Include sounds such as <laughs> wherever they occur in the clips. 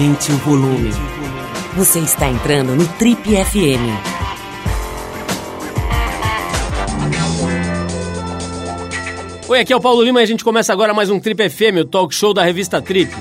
Aumente o volume. Você está entrando no Trip FM. Oi, aqui é o Paulo Lima e a gente começa agora mais um Trip FM, o talk show da revista Trip.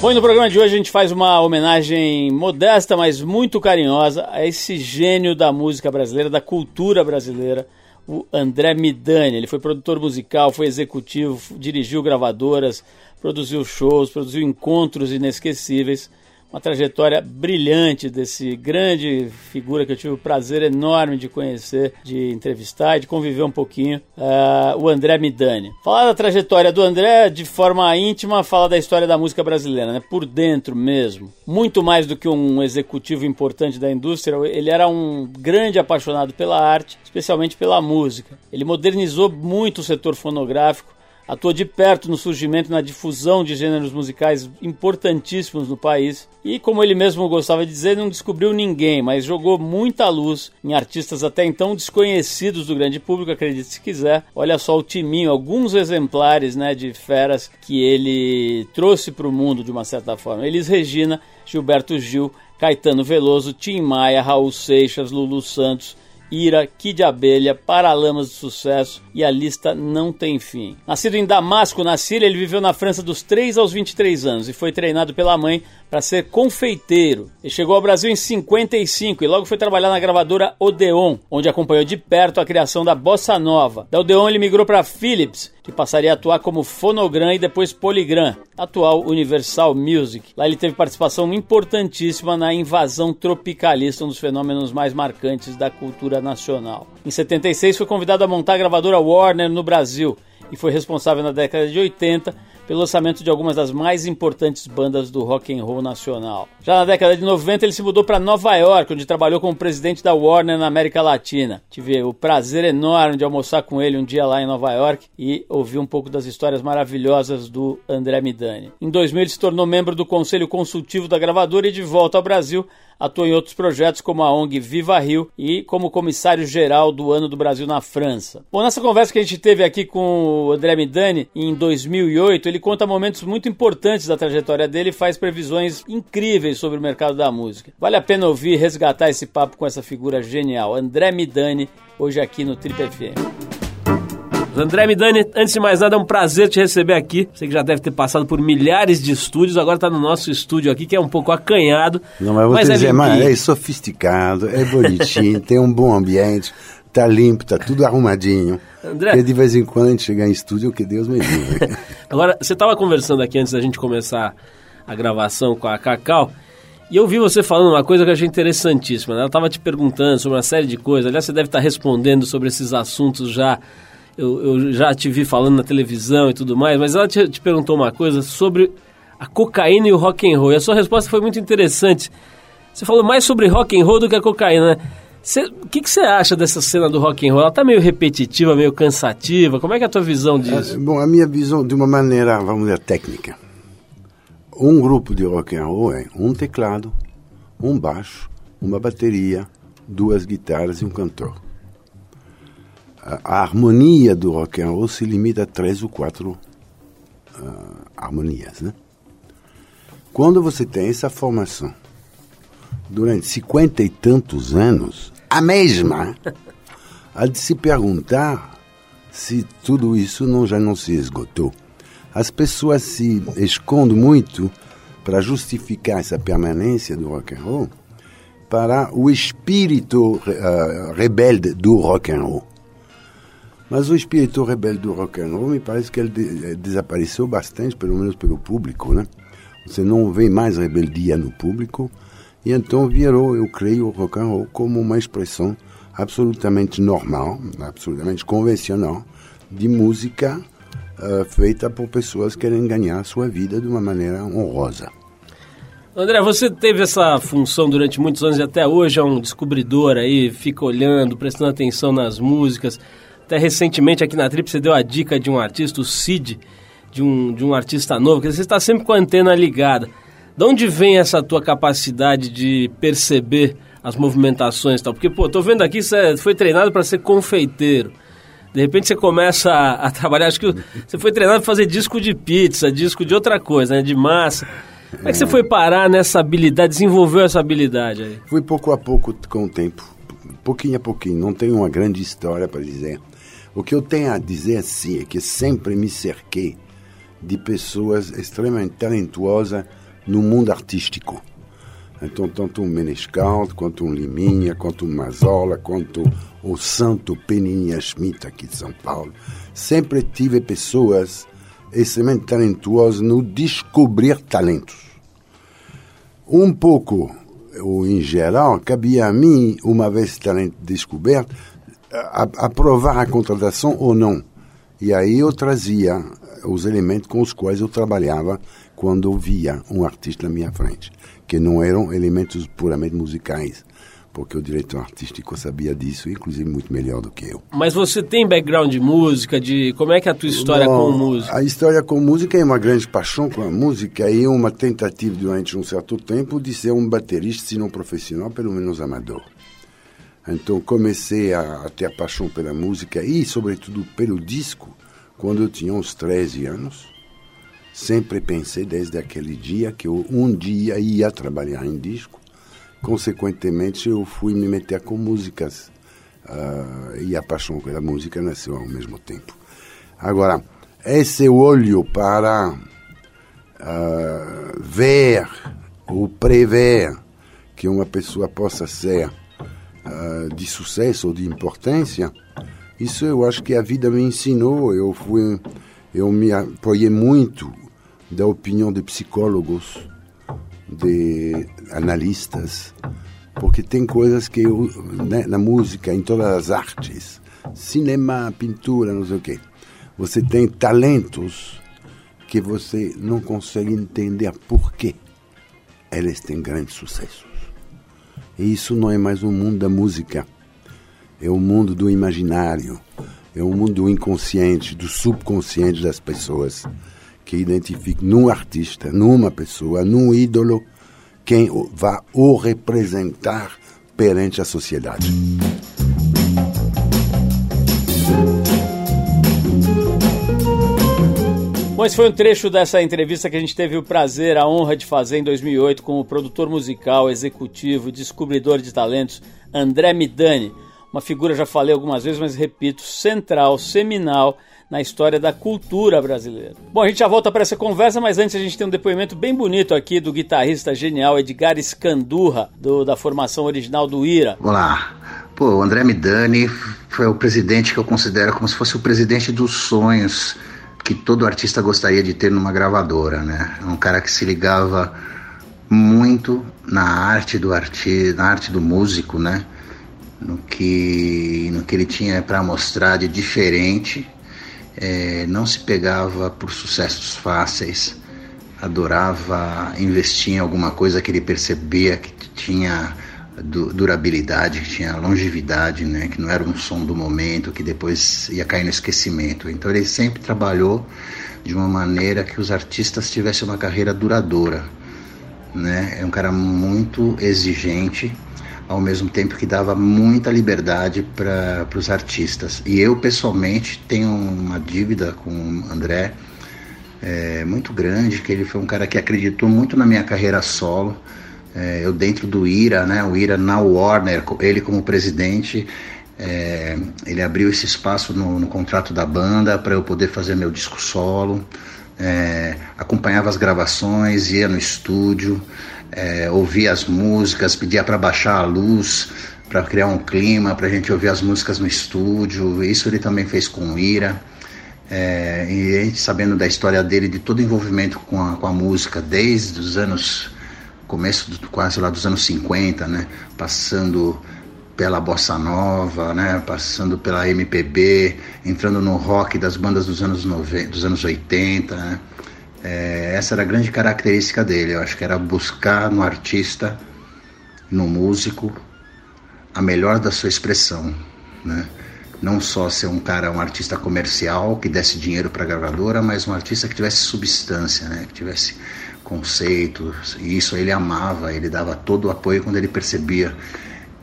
Bom, no programa de hoje a gente faz uma homenagem modesta, mas muito carinhosa a esse gênio da música brasileira, da cultura brasileira, o André Midani. Ele foi produtor musical, foi executivo, dirigiu gravadoras, produziu shows, produziu encontros inesquecíveis uma trajetória brilhante desse grande figura que eu tive o prazer enorme de conhecer, de entrevistar e de conviver um pouquinho, uh, o André Midani. Falar da trajetória do André de forma íntima, falar da história da música brasileira, né? por dentro mesmo. Muito mais do que um executivo importante da indústria, ele era um grande apaixonado pela arte, especialmente pela música. Ele modernizou muito o setor fonográfico, Atuou de perto no surgimento e na difusão de gêneros musicais importantíssimos no país e, como ele mesmo gostava de dizer, não descobriu ninguém, mas jogou muita luz em artistas até então desconhecidos do grande público, acredite se quiser. Olha só o timinho, alguns exemplares né, de feras que ele trouxe para o mundo de uma certa forma. Elis Regina, Gilberto Gil, Caetano Veloso, Tim Maia, Raul Seixas, Lulu Santos, Ira, Kid Abelha, Paralamas do Sucesso e a lista não tem fim. Nascido em Damasco, na Síria, ele viveu na França dos 3 aos 23 anos e foi treinado pela mãe para ser confeiteiro. Ele chegou ao Brasil em 55 e logo foi trabalhar na gravadora Odeon, onde acompanhou de perto a criação da Bossa Nova. Da Odeon ele migrou para Philips, que passaria a atuar como Fonogram e depois Polygram, atual Universal Music. Lá ele teve participação importantíssima na invasão tropicalista, um dos fenômenos mais marcantes da cultura nacional. Em 76 foi convidado a montar a gravadora Warner no Brasil e foi responsável na década de 80 pelo lançamento de algumas das mais importantes bandas do rock and roll nacional. Já na década de 90 ele se mudou para Nova York, onde trabalhou como presidente da Warner na América Latina. Tive o prazer enorme de almoçar com ele um dia lá em Nova York e ouvir um pouco das histórias maravilhosas do André Midani. Em 2000 ele se tornou membro do conselho consultivo da gravadora e de volta ao Brasil atuou em outros projetos como a ONG Viva Rio e como comissário geral do Ano do Brasil na França. Bom, nessa conversa que a gente teve aqui com o André Midani em 2008, ele conta momentos muito importantes da trajetória dele e faz previsões incríveis sobre o mercado da música. Vale a pena ouvir resgatar esse papo com essa figura genial, André Midani, hoje aqui no Trip FM. André Midani, antes de mais nada, é um prazer te receber aqui. Você que já deve ter passado por milhares de estúdios, agora está no nosso estúdio aqui, que é um pouco acanhado. Não, mas vou mas te é dizer, mas é sofisticado, é bonitinho, <laughs> tem um bom ambiente, tá limpo, tá tudo arrumadinho. André... Porque de vez em quando a gente chegar em estúdio, que Deus me livre. <laughs> agora, você estava conversando aqui antes da gente começar a gravação com a Cacau, e eu vi você falando uma coisa que eu achei interessantíssima. Né? Ela estava te perguntando sobre uma série de coisas. Aliás, você deve estar respondendo sobre esses assuntos já eu, eu já te vi falando na televisão e tudo mais, mas ela te, te perguntou uma coisa sobre a cocaína e o rock and roll. E a sua resposta foi muito interessante. Você falou mais sobre rock and roll do que a cocaína, né? O que, você acha dessa cena do rock and roll? Ela tá meio repetitiva, meio cansativa. Como é que é a tua visão disso? É, bom, a minha visão de uma maneira, vamos dizer, técnica. Um grupo de rock and roll é um teclado, um baixo, uma bateria, duas guitarras e um cantor a, harmonia do rock and roll se limita a três ou quatro uh, harmonias, né? Quando você tem essa formação durante cinquenta e tantos anos, a mesma, <laughs> há de se perguntar se tudo isso não já não se esgotou. As pessoas se escondem muito para justificar essa permanência do rock and roll para o espírito uh, rebelde do rock and roll. Mas o espírito rebelde do rock and roll me parece que ele eh, desapareceu bastante, pelo menos pelo público, né? Você não vê mais rebeldia no público e então virou, eu creio, o rock and roll como uma expressão absolutamente normal, absolutamente convencional de música uh, feita por pessoas que querem ganhar a sua vida de uma maneira honrosa. André, você teve essa função durante muitos anos e até hoje é um descobridor aí, fica olhando, prestando atenção nas músicas. Até recentemente aqui na Trip você deu a dica de um artista, o Cid, de um, de um artista novo, que você está sempre com a antena ligada. De onde vem essa tua capacidade de perceber as movimentações e tal? Porque, pô, tô vendo aqui, você foi treinado para ser confeiteiro. De repente você começa a, a trabalhar, acho que você foi treinado para fazer disco de pizza, disco de outra coisa, né, de massa. Como é que você foi parar nessa habilidade, desenvolveu essa habilidade aí? Fui pouco a pouco com o tempo, pouquinho a pouquinho, não tenho uma grande história para dizer. O que eu tenho a dizer sim é que sempre me cerquei de pessoas extremamente talentuosas no mundo artístico. Então, tanto um Menescal, quanto um Liminha, quanto um Mazola, quanto o Santo Peninha Schmidt aqui de São Paulo, sempre tive pessoas extremamente talentuosas no descobrir talentos. Um pouco, ou em geral, cabia a mim, uma vez talento descoberto, aprovar a contratação ou não. E aí eu trazia os elementos com os quais eu trabalhava quando eu via um artista na minha frente, que não eram elementos puramente musicais, porque o diretor artístico sabia disso, inclusive muito melhor do que eu. Mas você tem background de música, de como é que é a tua história Bom, com música? A história com música é uma grande paixão com a música e uma tentativa durante um certo tempo de ser um baterista, se não profissional, pelo menos amador. Então comecei a, a ter paixão pela música e, sobretudo, pelo disco quando eu tinha uns 13 anos. Sempre pensei desde aquele dia que eu um dia ia trabalhar em disco. Consequentemente, eu fui me meter com músicas. Uh, e a paixão pela música nasceu ao mesmo tempo. Agora, esse olho para uh, ver ou prever que uma pessoa possa ser uh, de sucesso ou de importância, isso eu acho que a vida me ensinou. Eu fui, eu me apoiei muito da opinião de psicólogos, de analistas, porque tem coisas que eu, né, na música, em todas as artes, cinema, pintura, não sei o quê, você tem talentos que você não consegue entender por que eles têm grandes sucessos. E isso não é mais o mundo da música, é o mundo do imaginário, é o mundo do inconsciente, do subconsciente das pessoas, que identifica num artista, numa pessoa, num ídolo, quem vai o representar perante a sociedade. Bom, esse foi um trecho dessa entrevista que a gente teve o prazer, a honra de fazer em 2008 com o produtor musical, executivo, descobridor de talentos André Midani. Uma figura, já falei algumas vezes, mas repito, central, seminal na história da cultura brasileira. Bom, a gente já volta para essa conversa, mas antes a gente tem um depoimento bem bonito aqui do guitarrista genial Edgar Scandurra, do, da formação original do Ira. Olá. Pô, o André Midani foi o presidente que eu considero como se fosse o presidente dos sonhos que todo artista gostaria de ter numa gravadora, né? É um cara que se ligava muito na arte do artista, na arte do músico, né? No que, no que ele tinha para mostrar de diferente, é, não se pegava por sucessos fáceis, adorava investir em alguma coisa que ele percebia que tinha durabilidade, que tinha longevidade, né? que não era um som do momento, que depois ia cair no esquecimento. Então ele sempre trabalhou de uma maneira que os artistas tivessem uma carreira duradoura. Né? É um cara muito exigente, ao mesmo tempo que dava muita liberdade para os artistas. E eu, pessoalmente, tenho uma dívida com o André é, muito grande, que ele foi um cara que acreditou muito na minha carreira solo, é, eu dentro do IRA, né, o IRA na Warner, ele como presidente, é, ele abriu esse espaço no, no contrato da banda para eu poder fazer meu disco solo, é, acompanhava as gravações, ia no estúdio, é, ouvia as músicas, pedia para baixar a luz, para criar um clima, para a gente ouvir as músicas no estúdio. Isso ele também fez com o Ira. É, e a gente sabendo da história dele, de todo envolvimento com a, com a música, desde os anos começo do, quase lá dos anos 50, né? Passando pela bossa nova, né? Passando pela MPB, entrando no rock das bandas dos anos 90, dos anos 80, né? É, essa era a grande característica dele. Eu acho que era buscar no artista, no músico, a melhor da sua expressão, né? Não só ser um cara, um artista comercial que desse dinheiro para a gravadora, mas um artista que tivesse substância, né? Que tivesse conceitos, e isso ele amava, ele dava todo o apoio quando ele percebia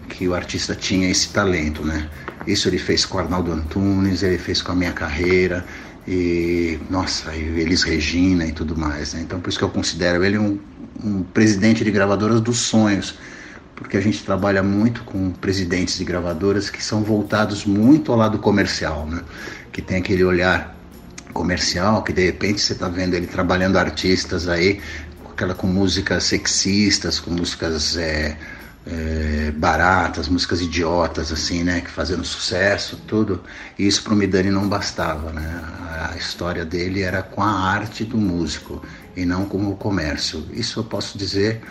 que o artista tinha esse talento, né? Isso ele fez com Arnaldo Antunes, ele fez com a minha carreira, e nossa, e Elis Regina e tudo mais. Né? Então por isso que eu considero ele um, um presidente de gravadoras dos sonhos, porque a gente trabalha muito com presidentes de gravadoras que são voltados muito ao lado comercial, né? que tem aquele olhar comercial, que de repente você está vendo ele trabalhando artistas aí, aquela com músicas sexistas, com músicas é, é, baratas, músicas idiotas, assim, né? Que fazendo sucesso, tudo. E isso para o Midani não bastava, né? A história dele era com a arte do músico e não com o comércio. Isso eu posso dizer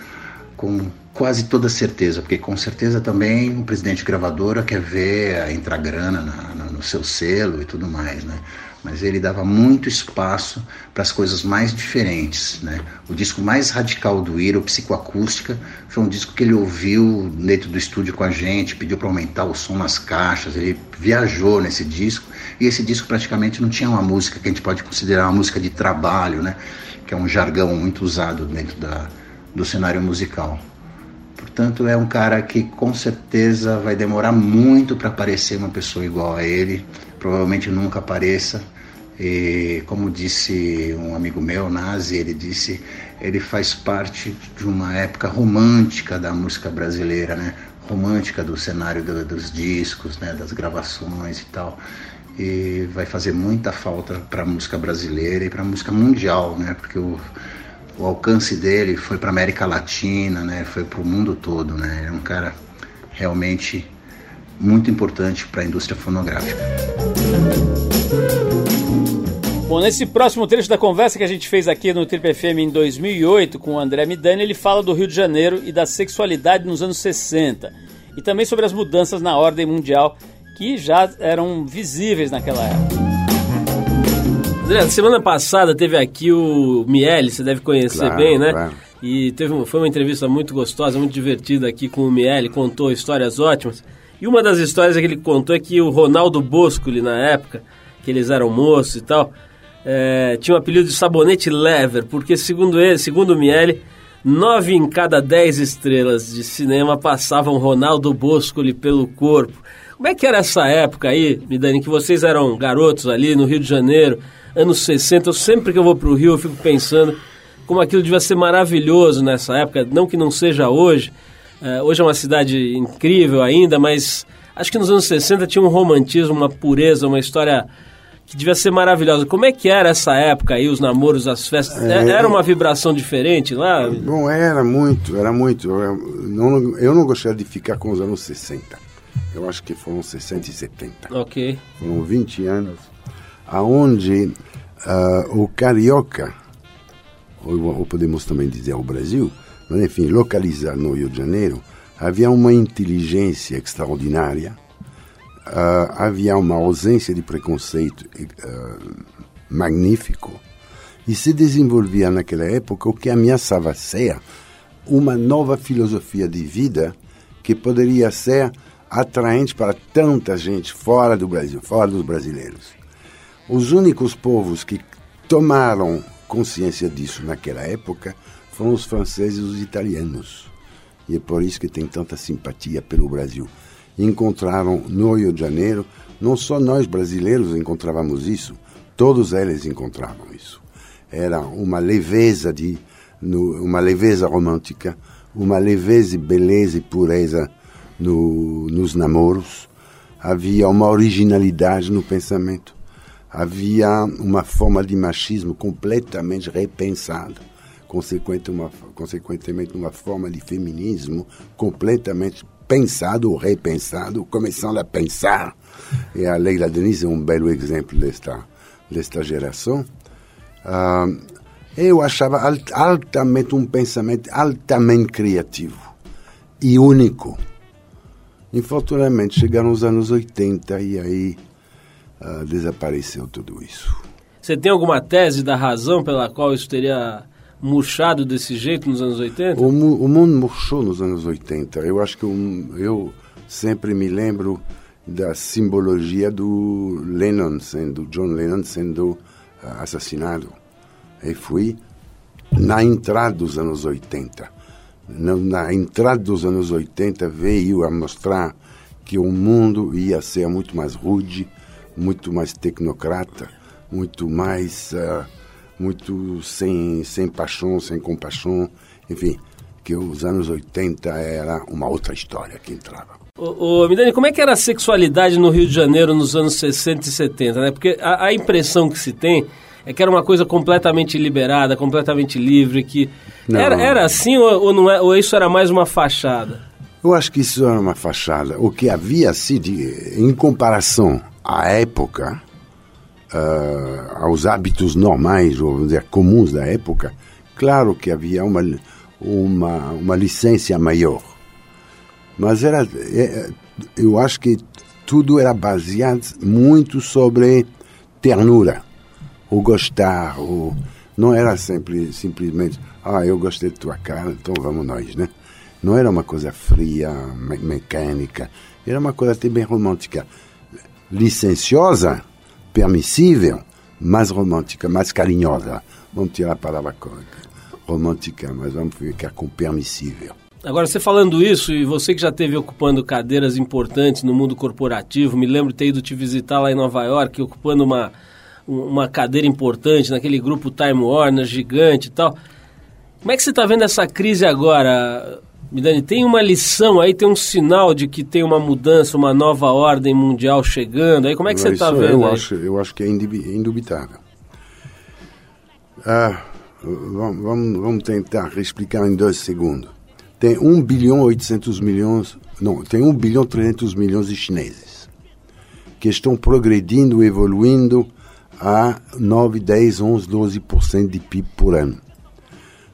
com quase toda certeza, porque com certeza também o presidente de gravadora quer ver entrar grana na, na, no seu selo e tudo mais, né? Mas ele dava muito espaço para as coisas mais diferentes. Né? O disco mais radical do Ira, o Psicoacústica, foi um disco que ele ouviu dentro do estúdio com a gente, pediu para aumentar o som nas caixas, ele viajou nesse disco, e esse disco praticamente não tinha uma música que a gente pode considerar uma música de trabalho, né? que é um jargão muito usado dentro da, do cenário musical. Portanto, é um cara que com certeza vai demorar muito para aparecer uma pessoa igual a ele provavelmente nunca apareça. E como disse um amigo meu, Nazi, ele disse, ele faz parte de uma época romântica da música brasileira, né? Romântica do cenário do, dos discos, né? Das gravações e tal. E vai fazer muita falta para a música brasileira e para a música mundial, né? Porque o, o alcance dele foi para América Latina, né? Foi para o mundo todo, né? É um cara realmente muito importante para a indústria fonográfica. Bom, nesse próximo trecho da conversa que a gente fez aqui no Trip FM em 2008 com o André Midani, ele fala do Rio de Janeiro e da sexualidade nos anos 60 e também sobre as mudanças na ordem mundial que já eram visíveis naquela época. André, semana passada teve aqui o Miele, você deve conhecer Claro, bem, né? claro. E teve, foi uma entrevista muito gostosa, muito divertida aqui com o Miele, contou histórias ótimas. E uma das histórias que ele contou é que o Ronaldo Boscoli, na época, que eles eram moços e tal, eh, tinha o apelido de sabonete lever, porque segundo ele, segundo o Miele, nove em cada dez estrelas de cinema passavam Ronaldo Boscoli pelo corpo. Como é que era essa época aí, Midani, que vocês eram garotos ali no Rio de Janeiro, anos 60? Eu sempre que eu vou pro Rio eu fico pensando como aquilo devia ser maravilhoso nessa época, não que não seja hoje. Eh, hoje é uma cidade incrível ainda, mas acho que nos anos 60 tinha um romantismo, uma pureza, uma história que devia ser maravilhosa. Como é que era essa época aí, os namoros, as festas? É, era uma vibração diferente lá? Bom, era muito, era muito. Eu não, eu não gostaria de ficar com os anos 60. Eu acho que foram 60 e 70. Ok. Foram 20 anos, aonde ah, o carioca, ou, ou podemos também dizer o Brasil, mas enfim, localizado no Rio de Janeiro, havia uma inteligência extraordinária, ah, havia uma ausência de preconceito ah, magnífico, e se desenvolvia naquela época o que ameaçava ser uma nova filosofia de vida que poderia ser atraente para tanta gente fora do Brasil, fora dos brasileiros. Os únicos povos que tomaram consciência disso naquela época foram os franceses e os italianos. E é por isso que tem tanta simpatia pelo Brasil. Encontraram no Rio de Janeiro, não só nós brasileiros encontrávamos isso, todos eles encontravam isso. Era uma leveza de uma leveza romântica, uma leveza, beleza e pureza no, nos namoros. Havia uma originalidade no pensamento. Havia uma forma de machismo completamente repensada. Consequente uma, consequentemente, uma forma de feminismo completamente pensado ou repensado, começando a pensar. E a Leila Denise é um belo exemplo desta, desta geração. Ah, eu achava alt- altamente um pensamento altamente criativo e único. Infortunadamente, chegaram os anos 80 e aí ah, desapareceu tudo isso. Você tem alguma tese da razão pela qual isso teria murchado desse jeito nos anos 80? O, mu- o mundo murchou nos anos 80. Eu acho que um- eu sempre me lembro da simbologia do Lennon, sendo John Lennon sendo ah, assassinado. E fui na entrada dos anos 80. Na, na entrada dos anos 80 veio a mostrar que o mundo ia ser muito mais rude, muito mais tecnocrata, muito mais uh, muito sem sem paixão, sem compaixão, enfim, que os anos 80 era uma outra história que entrava. Ô, ô, Midani, como é que era a sexualidade no Rio de Janeiro nos anos 60 e 70, né? Porque a, a impressão que se tem é que era uma coisa completamente liberada, completamente livre, que era, era assim ou, ou, não é, ou isso era mais uma fachada? Eu acho que isso era uma fachada. O que havia sido, em comparação à época, uh, aos hábitos normais, ou dizer, comuns da época, claro que havia uma, uma, uma licença maior. Mas era, é, eu acho que tudo era baseado muito sobre ternura, o gostar, o, não era sempre, simplesmente, ah, eu gostei de tua cara, então vamos nós, né? Não era uma coisa fria, me mecânica, era uma coisa até bem romântica. Licenciosa, permissível, mais romântica, mais carinhosa. Vamos tirar a palavra romântica, mas vamos ficar com permissível. Agora, você falando isso, e você que já esteve ocupando cadeiras importantes no mundo corporativo, me lembro de ter ido te visitar lá em Nova York, ocupando uma, uma cadeira importante naquele grupo Time Warner gigante e tal. Como é que você está vendo essa crise agora? Midani, tem uma lição aí, tem um sinal de que tem uma mudança, uma nova ordem mundial chegando. Aí como é que você está vendo? Eu acho, eu acho que é indubitável. Ah, vamos, vamos tentar explicar em dois segundos. Tem 1 bilhão 800 milhões, não, tem 1 bilhão 300 milhões de chineses que estão progredindo, evoluindo a 9, 10, 11, 12% de PIB por ano.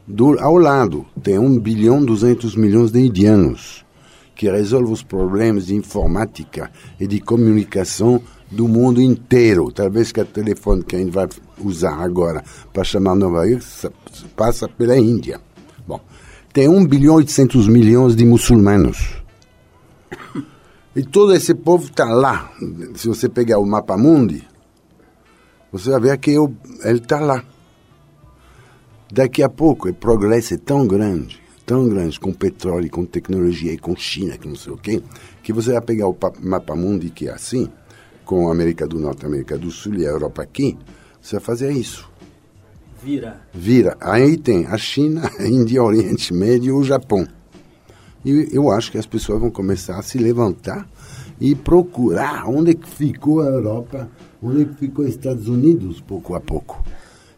Do, ao lado, tem 1 bilhão 200 milhões de indianos que resolvem os problemas de informática e de comunicação do mundo inteiro. Talvez que o telefone que a gente vai usar agora para chamar Nova York passa pela Índia. Bom, tem 1 bilhão 800 milhões de muçulmanos. E todo esse povo está lá. Se você pegar o mapa mundi, você vai ver que ele está lá. Daqui a pouco o progresso é tão grande, tão grande, com petróleo, com tecnologia e com China, que não sei o quê, que você vai pegar o mapa mundi que é assim, com a América do Norte, a América do Sul e a Europa aqui, você vai fazer isso. Vira. Vira. Aí tem a China, <laughs> a Índia, Oriente Médio e o Japão. E eu acho que as pessoas vão começar a se levantar e procurar onde que ficou a Europa, onde que ficou os Estados Unidos, pouco a pouco.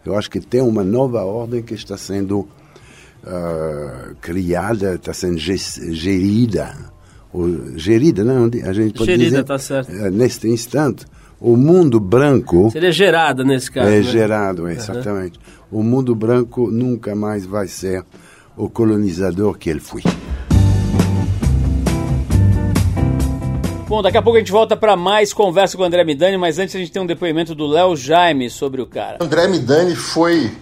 Eu acho que tem uma nova ordem que está sendo uh, criada, está sendo gerida, ou gerida, não? A gente pode gerida, dizer, tá certo. Uh, neste instante, o mundo branco... Seria gerada nesse caso, É né? gerado, exatamente. Uhum. O mundo branco nunca mais vai ser o colonizador que ele foi. Bom, daqui a pouco a gente volta para mais conversa com o André Midani, mas antes a gente tem um depoimento do Léo Jaime sobre o cara. André Midani foi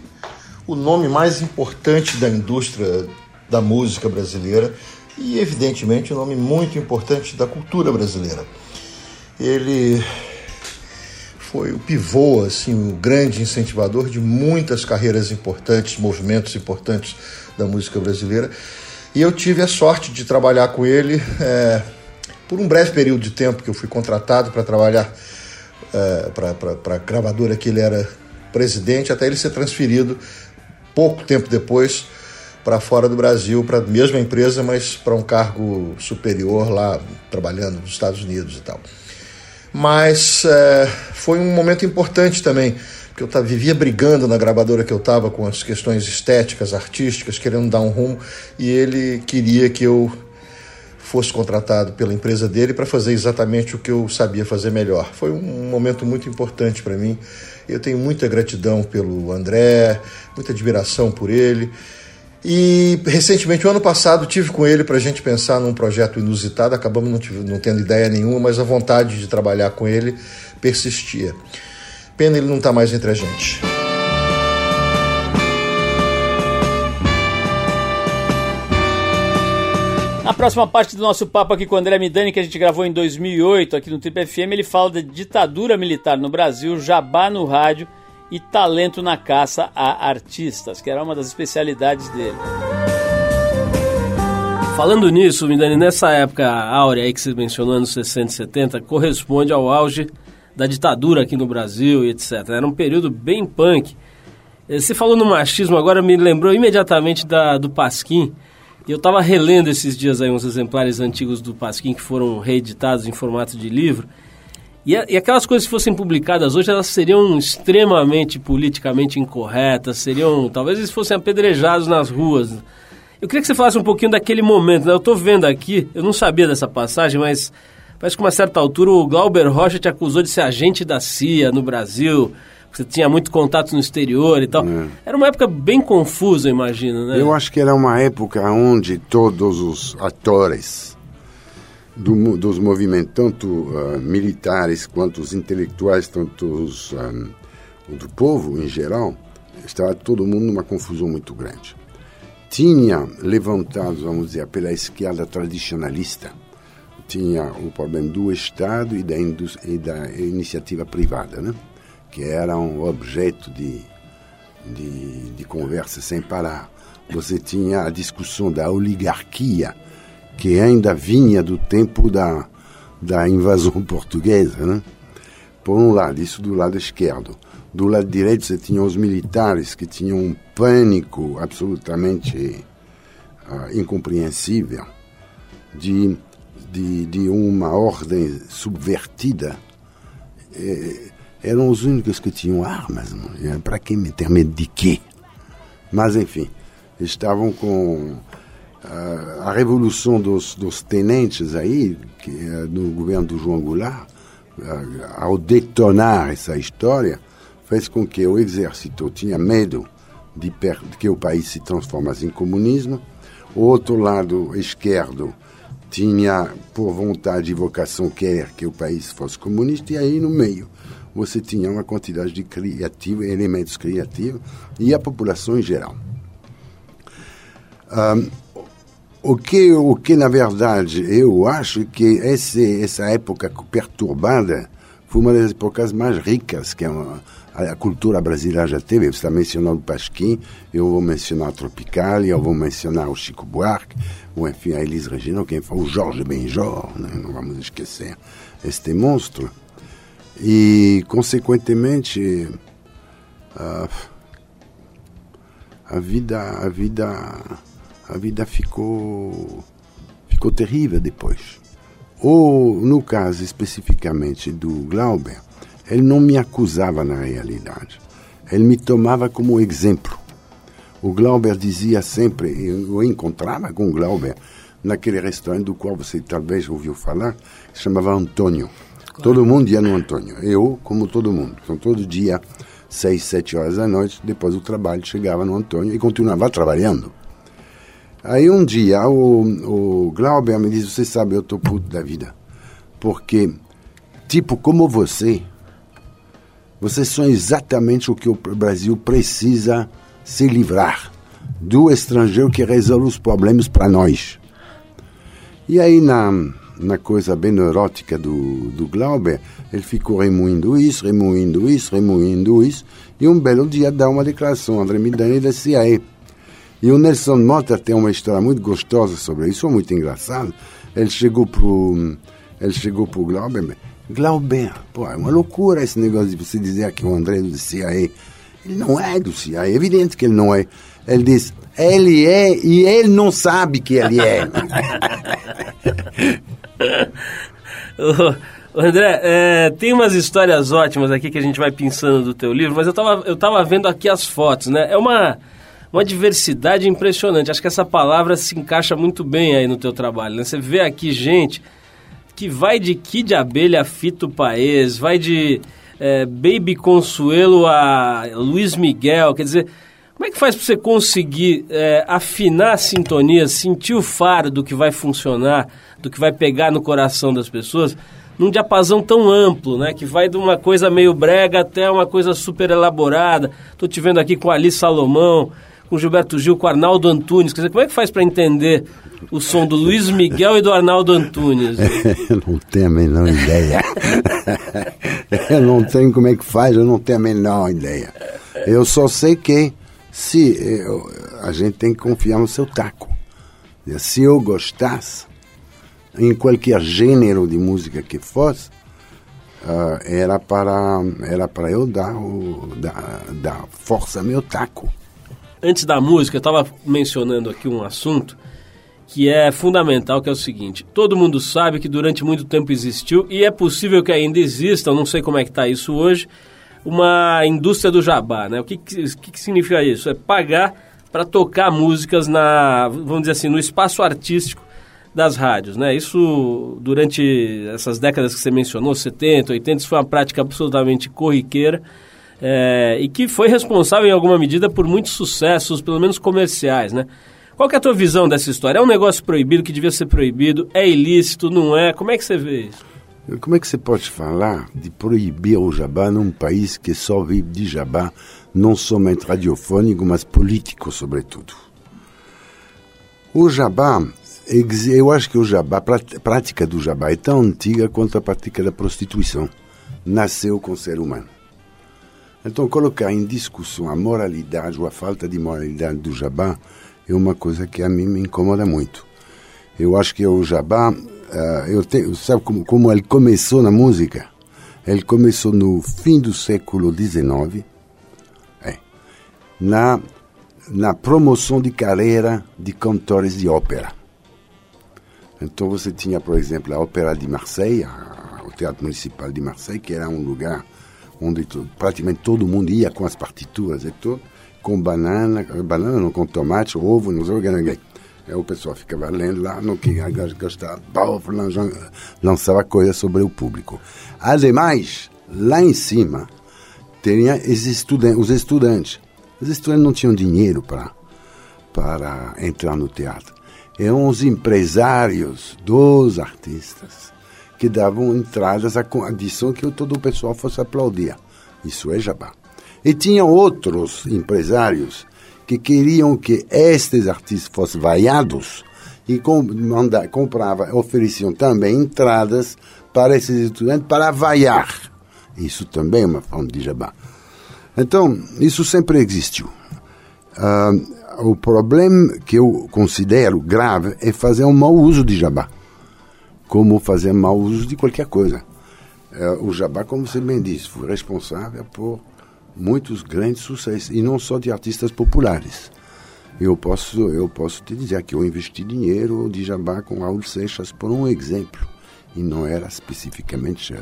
o nome mais importante da indústria da música brasileira e, evidentemente, um nome muito importante da cultura brasileira. Ele foi o pivô, assim, o grande incentivador de muitas carreiras importantes, movimentos importantes da música brasileira. E eu tive a sorte de trabalhar com ele. É, por um breve período de tempo que eu fui contratado para trabalhar é, para a gravadora que ele era presidente, até ele ser transferido pouco tempo depois para fora do Brasil, para a mesma empresa, mas para um cargo superior lá, trabalhando nos Estados Unidos e tal. Mas é, foi um momento importante também, porque eu tava, vivia brigando na gravadora que eu estava com as questões estéticas, artísticas, querendo dar um rumo, e ele queria que eu fosse contratado pela empresa dele para fazer exatamente o que eu sabia fazer melhor. Foi um momento muito importante para mim. Eu tenho muita gratidão pelo André, muita admiração por ele. E recentemente, o ano passado, tive com ele para a gente pensar num projeto inusitado. Acabamos não, tive, não tendo ideia nenhuma, mas a vontade de trabalhar com ele persistia. Pena ele não estar tá mais entre a gente. Na próxima parte do nosso papo aqui com o André Midani, que a gente gravou em 2008 aqui no Trip FM, ele fala da ditadura militar no Brasil, jabá no rádio e talento na caça a artistas, que era uma das especialidades dele. Falando nisso, Midani, nessa época áurea aí que você mencionou, anos 60 e 70, corresponde ao auge da ditadura aqui no Brasil e etc. Era um período bem punk. Eh, você falou no machismo, agora me lembrou imediatamente da, do Pasquim. E eu estava relendo esses dias aí uns exemplares antigos do Pasquim que foram reeditados em formato de livro. E, e, aquelas coisas que fossem publicadas hoje, elas seriam extremamente politicamente incorretas, seriam, talvez eles fossem apedrejados nas ruas. Eu queria que você falasse um pouquinho daquele momento, né? Eu estou vendo aqui, eu não sabia dessa passagem, mas parece que uma certa altura o Glauber Rocha te acusou de ser agente da CIA no Brasil, você tinha muito contato no exterior e tal. É. Era uma época bem confusa, imagino, né? Eu acho que era uma época onde todos os atores do, dos movimentos, tanto uh, militares quanto os intelectuais, tanto os, um, do povo em geral, estava todo mundo numa confusão muito grande. Tinha levantado, vamos dizer, pela esquerda tradicionalista, tinha o problema do Estado e da, e da iniciativa privada, né? Que era um objeto de, de, de conversa sem parar. Você tinha a discussão da oligarquia, que ainda vinha do tempo da, da invasão <laughs> portuguesa, né? Por um lado, isso do lado esquerdo. Do lado direito, você tinha os militares que tinham um pânico absolutamente uh, incompreensível de, de, de, uma ordem subvertida. E, eram os únicos que tinham armas. Para que meter medo de quê? Mas, enfim, estavam com a revolução dos, dos tenentes aí, que, no governo do João Goulart, ao detonar essa história, fez com que o exército tinha medo de, que o país se transformasse em comunismo. O outro lado esquerdo tinha por vontade e vocação querer que o país fosse comunista, e aí no meio você tinha uma quantidade de criativo, elementos criativos e a população em geral. Um, o que, o que, na verdade, eu acho que esse, essa época perturbada foi uma das épocas mais ricas que a, a cultura brasileira já teve. Você está mencionando o Pasquim, eu vou mencionar a Tropicalia, eu vou mencionar o Chico Buarque, ou enfim, a Elis Regina, quem foi o Jorge Benjor, né? não vamos esquecer este monstro. E, consequentemente, a, a vida, a vida a vida ficou, ficou terrível depois. Ou, no caso especificamente do Glauber, ele não me acusava na realidade. Ele me tomava como exemplo. O Glauber dizia sempre, eu encontrava com o Glauber naquele restaurante do qual você talvez ouviu falar, que se chamava Antônio. Claro. Todo mundo ia no Antônio. Eu, como todo mundo. Então, todo dia, seis, sete horas da noite, depois do trabalho, chegava no Antônio e continuava trabalhando. Aí um dia o, o Glauber me disse, você sabe, eu tô puto da vida. Porque, tipo, como você, vocês são exatamente o que o Brasil precisa se livrar. Do estrangeiro que resolve os problemas para nós. E aí, na, na coisa bem neurótica do, do Glauber, ele ficou remoendo isso, remoendo isso, remoendo isso, e um belo dia dá uma declaração, André Midani da CIA e o Nelson Motta tem uma história muito gostosa sobre isso, muito engraçado. Ele chegou pro, ele chegou pro Glauber, Glauber, pô, é uma loucura esse negócio de você dizer que o André é do CIA. Ele não é do CIA, é evidente que ele não é. Ele diz, ele é e ele não sabe que ele é. <laughs> <laughs> André, é, tem umas histórias ótimas aqui que a gente vai pensando do teu livro, mas eu tava, eu tava vendo aqui as fotos, né? É uma uma diversidade impressionante. Acho que essa palavra se encaixa muito bem aí no teu trabalho. Né? Você vê aqui gente que vai de Kid Abelha a Fito Paes, vai de é, Baby Consuelo a Luiz Miguel, quer dizer... Como é que faz para você conseguir é, afinar a sintonia, sentir o faro do que vai funcionar, do que vai pegar no coração das pessoas, num diapasão tão amplo, né? Que vai de uma coisa meio brega até uma coisa super elaborada. Estou te vendo aqui com Ali Salomão, com Gilberto Gil, com Arnaldo Antunes. Quer dizer, como é que faz para entender o som do Luiz Miguel e do Arnaldo Antunes? <laughs> eu não tenho a menor ideia. <laughs> eu não tenho como é que faz, eu não tenho a menor ideia. Eu só sei que se eu, a gente tem que confiar no seu taco. Se eu gostasse, em qualquer gênero de música que fosse, uh, era para era para eu dar, o, dar, dar força ao meu taco. Antes da música, eu estava mencionando aqui um assunto que é fundamental, que é o seguinte: todo mundo sabe que durante muito tempo existiu e é possível que ainda exista, não sei como é que está isso hoje, uma indústria do jabá, né? O que, que, que significa isso? É pagar para tocar músicas na, vamos dizer assim, no espaço artístico das rádios, né? Isso durante essas décadas que você mencionou, 70, 80, isso foi uma prática absolutamente corriqueira é, e que foi responsável em alguma medida por muitos sucessos, pelo menos comerciais, né? Qual é a tua visão dessa história? É um negócio proibido que devia ser proibido? É ilícito? Não é? Como é que você vê isso? Como é que você pode falar de proibir o jabá num país que só vive de jabá, não somente radiofônico, mas político, sobretudo? O jabá, eu acho que o jabá, a prática do jabá é tão antiga quanto a prática da prostituição. Nasceu com o ser humano. Então, colocar em discussão a moralidade ou a falta de moralidade do jabá é uma coisa que a mim me incomoda muito. Eu acho que o jabá uh, eu sabe como, como ele começou na música? Ele começou no fim do século XIX, é, na, na promoção de carreira de cantores de ópera. Então você tinha, por exemplo, a Ópera de Marseille, o Teatro Municipal de Marseille, que era um lugar onde praticamente todo mundo ia com as partituras e tudo, com banana, banana não, com tomate, ovo, não sei o que, o pessoal ficava lendo lá, não queria gastar, lançava coisas sobre o público. Ademais, lá em cima, tinha estudantes, os estudantes. Os estudantes não tinham dinheiro para, para entrar no teatro. Eram os empresários dos artistas que davam entradas à condição que todo o pessoal fosse aplaudir. Isso é jabá. E tinha outros empresários que queriam que estes artistas fossem vaiados e manda, comprava, ofereciam também entradas para esses estudantes para vaiar. Isso também é uma forma de jabá. Então, isso sempre existiu. Uh, o problema que eu considero grave é fazer um mau uso de jabá, como fazer mau uso de qualquer coisa. Uh, o jabá, como você bem disse, foi responsável por muitos grandes sucessos, e não só de artistas populares. Eu posso, eu posso te dizer que eu investi dinheiro de jabá com Raul Seixas por um exemplo, e não era especificamente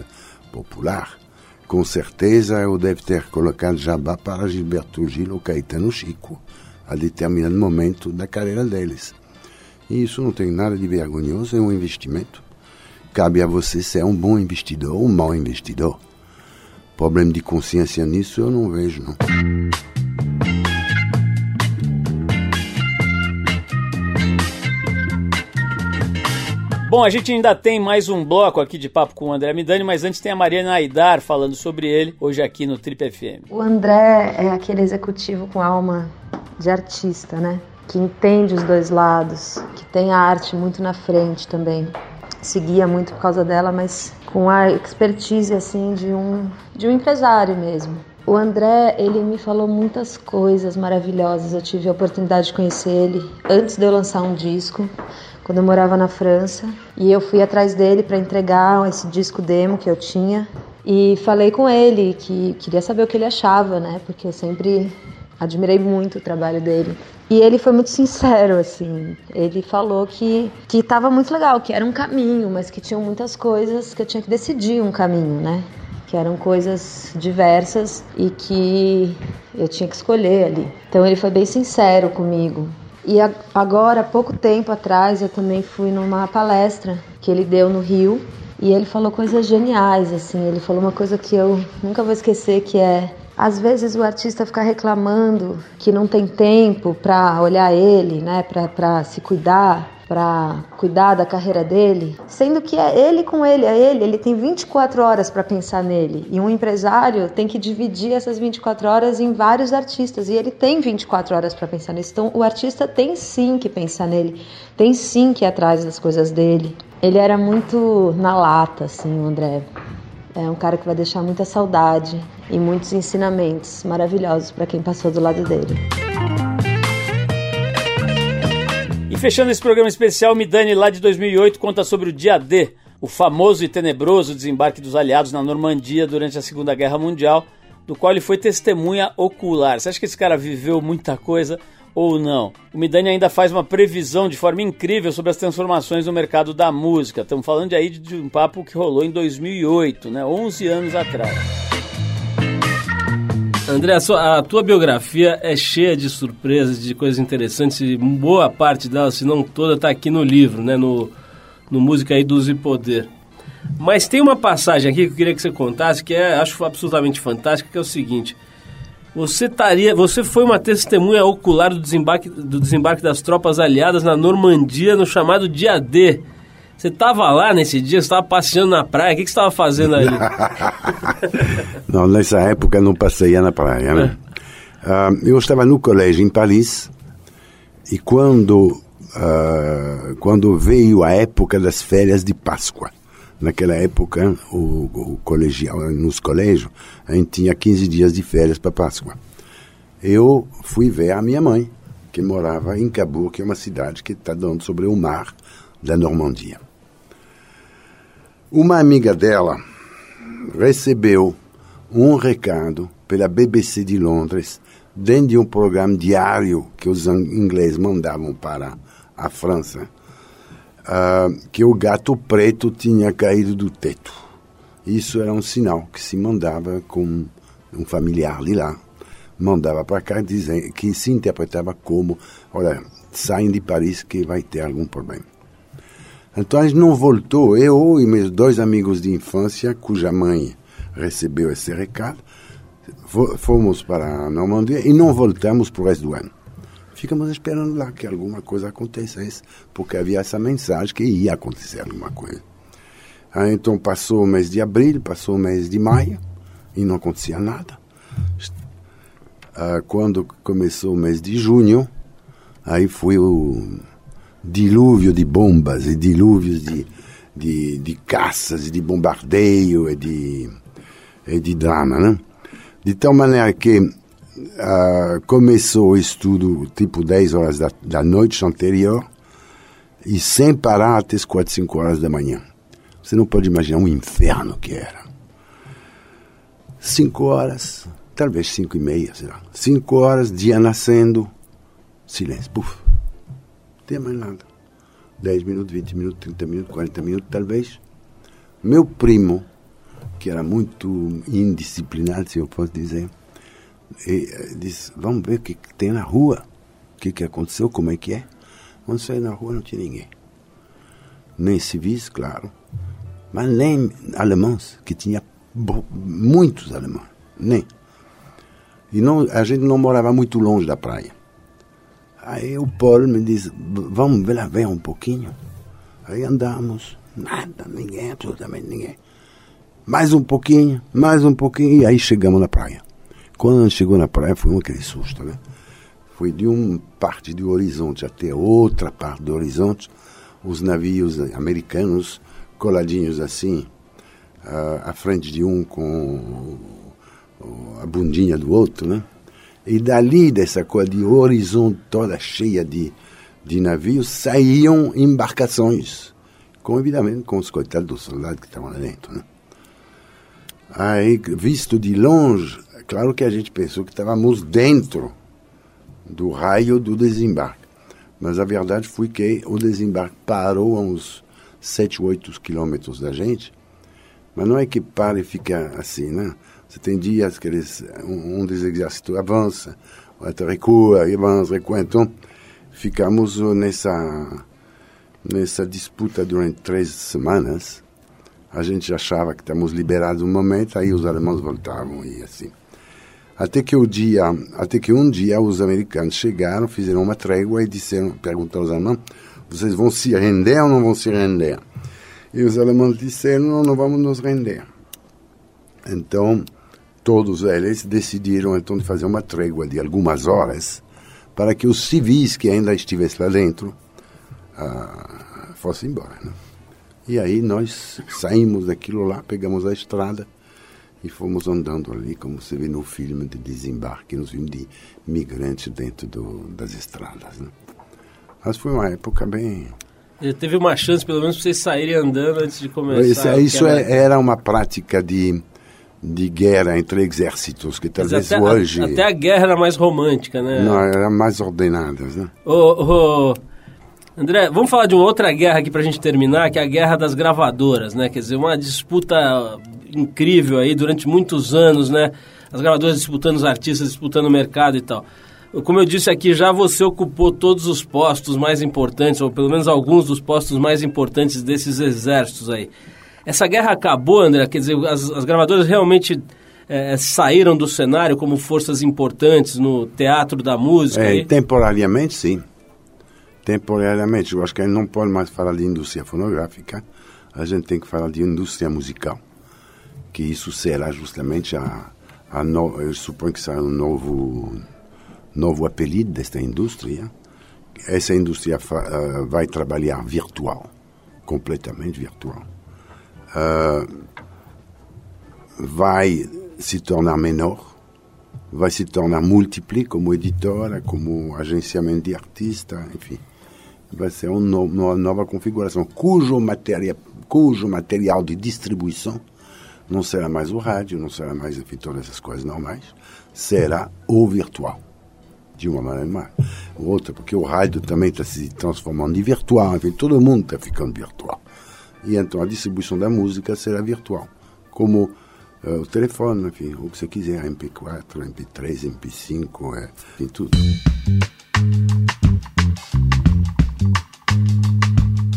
popular. Com certeza eu devo ter colocado jabá para Gilberto Gil ou Caetano Chico, a determinado momento da carreira deles. E isso não tem nada de vergonhoso, é um investimento. Cabe a você ser um bom investidor ou um mau investidor. Problema de consciência nisso eu não vejo, não. Bom, a gente ainda tem mais um bloco aqui de papo com o André Midani, mas antes tem a Mariana Aidar falando sobre ele, hoje aqui no Trip FM. O André é aquele executivo com alma de artista, né? Que entende os dois lados, que tem a arte muito na frente também. Seguia muito por causa dela, mas com a expertise assim de um de um empresário mesmo. O André, ele me falou muitas coisas maravilhosas. Eu tive a oportunidade de conhecer ele antes de eu lançar um disco, quando eu morava na França, e eu fui atrás dele para entregar esse disco demo que eu tinha e falei com ele que queria saber o que ele achava, né? Porque eu sempre admirei muito o trabalho dele. E ele foi muito sincero, assim. Ele falou que que estava muito legal, que era um caminho, mas que tinham muitas coisas que eu tinha que decidir um caminho, né? Que eram coisas diversas e que eu tinha que escolher ali. Então ele foi bem sincero comigo. E agora, pouco tempo atrás, eu também fui numa palestra que ele deu no Rio e ele falou coisas geniais, assim. Ele falou uma coisa que eu nunca vou esquecer, que é às vezes o artista fica reclamando que não tem tempo para olhar ele, né, para se cuidar, para cuidar da carreira dele, sendo que é ele com ele, é ele, ele tem 24 horas para pensar nele. E um empresário tem que dividir essas 24 horas em vários artistas, e ele tem 24 horas para pensar nisso. Então o artista tem sim que pensar nele, tem sim que ir atrás das coisas dele. Ele era muito na lata, assim, o André. É um cara que vai deixar muita saudade e muitos ensinamentos maravilhosos para quem passou do lado dele. E fechando esse programa especial, Midani lá de 2008 conta sobre o dia D, o famoso e tenebroso desembarque dos aliados na Normandia durante a Segunda Guerra Mundial, do qual ele foi testemunha ocular. Você acha que esse cara viveu muita coisa ou não? O Midani ainda faz uma previsão de forma incrível sobre as transformações no mercado da música. Estamos falando aí de um papo que rolou em 2008, né? 11 anos atrás. André, a, sua, a, tua biografia é cheia de surpresas, de coisas interessantes e boa parte dela, se não toda, está aqui no livro, né? No, no Música aí e Poder. Mas tem uma passagem aqui que eu queria que você contasse, que é, acho absolutamente fantástica, que é o seguinte. Você, taria, você foi uma testemunha ocular do desembarque, do desembarque das tropas aliadas na Normandia no chamado Dia D. Você estava lá nesse dia, você estava passeando na praia, o que, que você estava fazendo ali? <laughs> não, nessa época não passeia na praia, né? É. Uh, eu estava no colégio em Paris e quando, uh, quando veio a época das férias de Páscoa, naquela época o, o colegial, nos colégios, a gente tinha 15 dias de férias para Páscoa. Eu fui ver a minha mãe, que morava em Cabourg, que é uma cidade que está dando sobre o mar da Normandia. Uma amiga dela recebeu um recado pela BBC de Londres, dentro de um programa diário que os ingleses mandavam para a França, uh, que o gato preto tinha caído do teto. Isso era um sinal que se mandava com um familiar de lá, mandava para cá dizendo que se interpretava como, olha, saem de Paris que vai ter algum problema. Então gente não voltou, eu e meus dois amigos de infância, cuja mãe recebeu esse recado, fomos para a Normandia e não voltamos para o resto do ano. Ficamos esperando lá que alguma coisa acontecesse, porque havia essa mensagem que ia acontecer alguma coisa. Aí, então passou o mês de abril, passou o mês de maio e não acontecia nada. Ah, quando começou o mês de junho, aí foi o dilúvio de bombas e dilúvios de, de, de caças, de bombardeio e de, e de drama, né? De tal maneira que uh, começou o estudo tipo 10 horas da, da noite anterior e sem parar até as 4, 5 horas da manhã. Você não pode imaginar um inferno que era. 5 horas, talvez 5 e meia, sei lá. 5 horas, dia nascendo, silêncio, puf tem mais nada. 10 minutos, 20 minutos, 30 minutos, 40 minutos, talvez. Meu primo, que era muito indisciplinado, se eu posso dizer, eh, disse: Vamos ver o que, que tem na rua, o que, que aconteceu, como é que é. Quando sair na rua, não tinha ninguém. Nem civis, claro, mas nem alemães, que tinha muitos alemães, nem. E não, a gente não morava muito longe da praia. Aí o Paulo me disse, vamos lá ver um pouquinho. Aí andamos, nada, ninguém, absolutamente ninguém. Mais um pouquinho, mais um pouquinho, e aí chegamos na praia. Quando chegou na praia, foi um aquele susto, né? Foi de uma parte do horizonte até outra parte do horizonte, os navios americanos coladinhos assim, à frente de um com a bundinha do outro, né? E dali, dessa coisa de horizonte toda cheia de, de navios, saíam embarcações, com, evidamente, com os coitados dos soldados que estavam lá dentro. Né? Aí, visto de longe, claro que a gente pensou que estávamos dentro do raio do desembarque. Mas a verdade foi que o desembarque parou a uns 7, 8 quilômetros da gente. Mas não é que para e fica assim, né? Você tem dias que eles, um, um dos exércitos avança, outro recua, avança, recua. Então, ficamos nessa, nessa disputa durante três semanas. A gente achava que estávamos liberados um momento, aí os alemães voltavam e assim. Até que o dia, até que um dia os americanos chegaram, fizeram uma trégua e disseram, perguntaram aos alemães, vocês vão se render ou não vão se render? E os alemães disseram, não, não vamos nos render. Então, todos eles decidiram então de fazer uma trégua de algumas horas para que os civis que ainda estivessem lá dentro uh, fossem embora. Né? E aí nós saímos daquilo lá, pegamos a estrada e fomos andando ali, como se vê no filme de desembarque, nos filmes de migrantes dentro do, das estradas. Né? Mas foi uma época bem. Teve uma chance, pelo menos, para vocês saírem andando antes de começar. Isso, isso é, era uma prática de, de guerra entre exércitos, que talvez até, hoje. A, até a guerra era mais romântica, né? Não, era mais ordenadas, né? Ô, ô, André, vamos falar de uma outra guerra aqui para a gente terminar, que é a guerra das gravadoras, né? Quer dizer, uma disputa incrível aí durante muitos anos, né? As gravadoras disputando os artistas, disputando o mercado e tal. Como eu disse aqui, já você ocupou todos os postos mais importantes, ou pelo menos alguns dos postos mais importantes desses exércitos aí. Essa guerra acabou, André? Quer dizer, as, as gravadoras realmente é, saíram do cenário como forças importantes no teatro da música? É, temporariamente, sim. Temporariamente. Eu acho que a gente não pode mais falar de indústria fonográfica, a gente tem que falar de indústria musical. Que isso será justamente a. a no, eu suponho que será um novo novo apelido desta indústria. Essa indústria uh, vai trabalhar virtual, completamente virtual. Uh, vai se tornar menor, vai se tornar múltipla como editora, como agenciamento de artista, enfim. Vai ser um uma nova configuração, cujo, materia, cujo material de distribuição não será mais o rádio, não será mais enfim, todas essas coisas normais, será o virtual de uma maneira ou outra, porque o rádio também está se transformando em virtual, enfim, todo mundo está ficando virtual. E então a distribuição da música será virtual, como uh, o telefone, enfim, o que você quiser, MP4, MP3, MP5, é, enfim, tudo.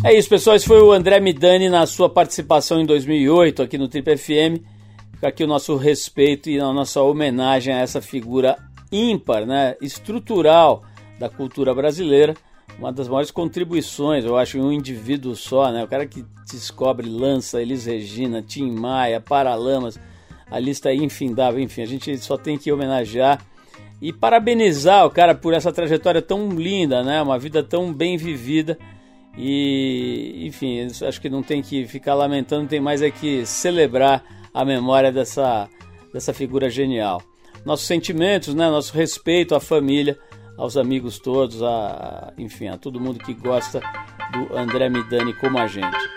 É isso, pessoal. Esse foi o André Midani na sua participação em 2008 aqui no Trip FM. Fica aqui o nosso respeito e a nossa homenagem a essa figura ímpar, né, estrutural da cultura brasileira, uma das maiores contribuições, eu acho, em um indivíduo só, né? O cara que descobre, lança Elis Regina, Tim Maia, Paralamas, a lista é infindável, enfim, a gente só tem que homenagear e parabenizar o cara por essa trajetória tão linda, né? Uma vida tão bem vivida. E, enfim, acho que não tem que ficar lamentando, tem mais é que celebrar a memória dessa, dessa figura genial nossos sentimentos, né, nosso respeito à família, aos amigos todos, a, enfim, a todo mundo que gosta do André Midani como a gente.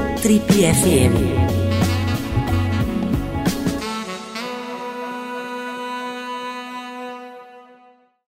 Trip FM.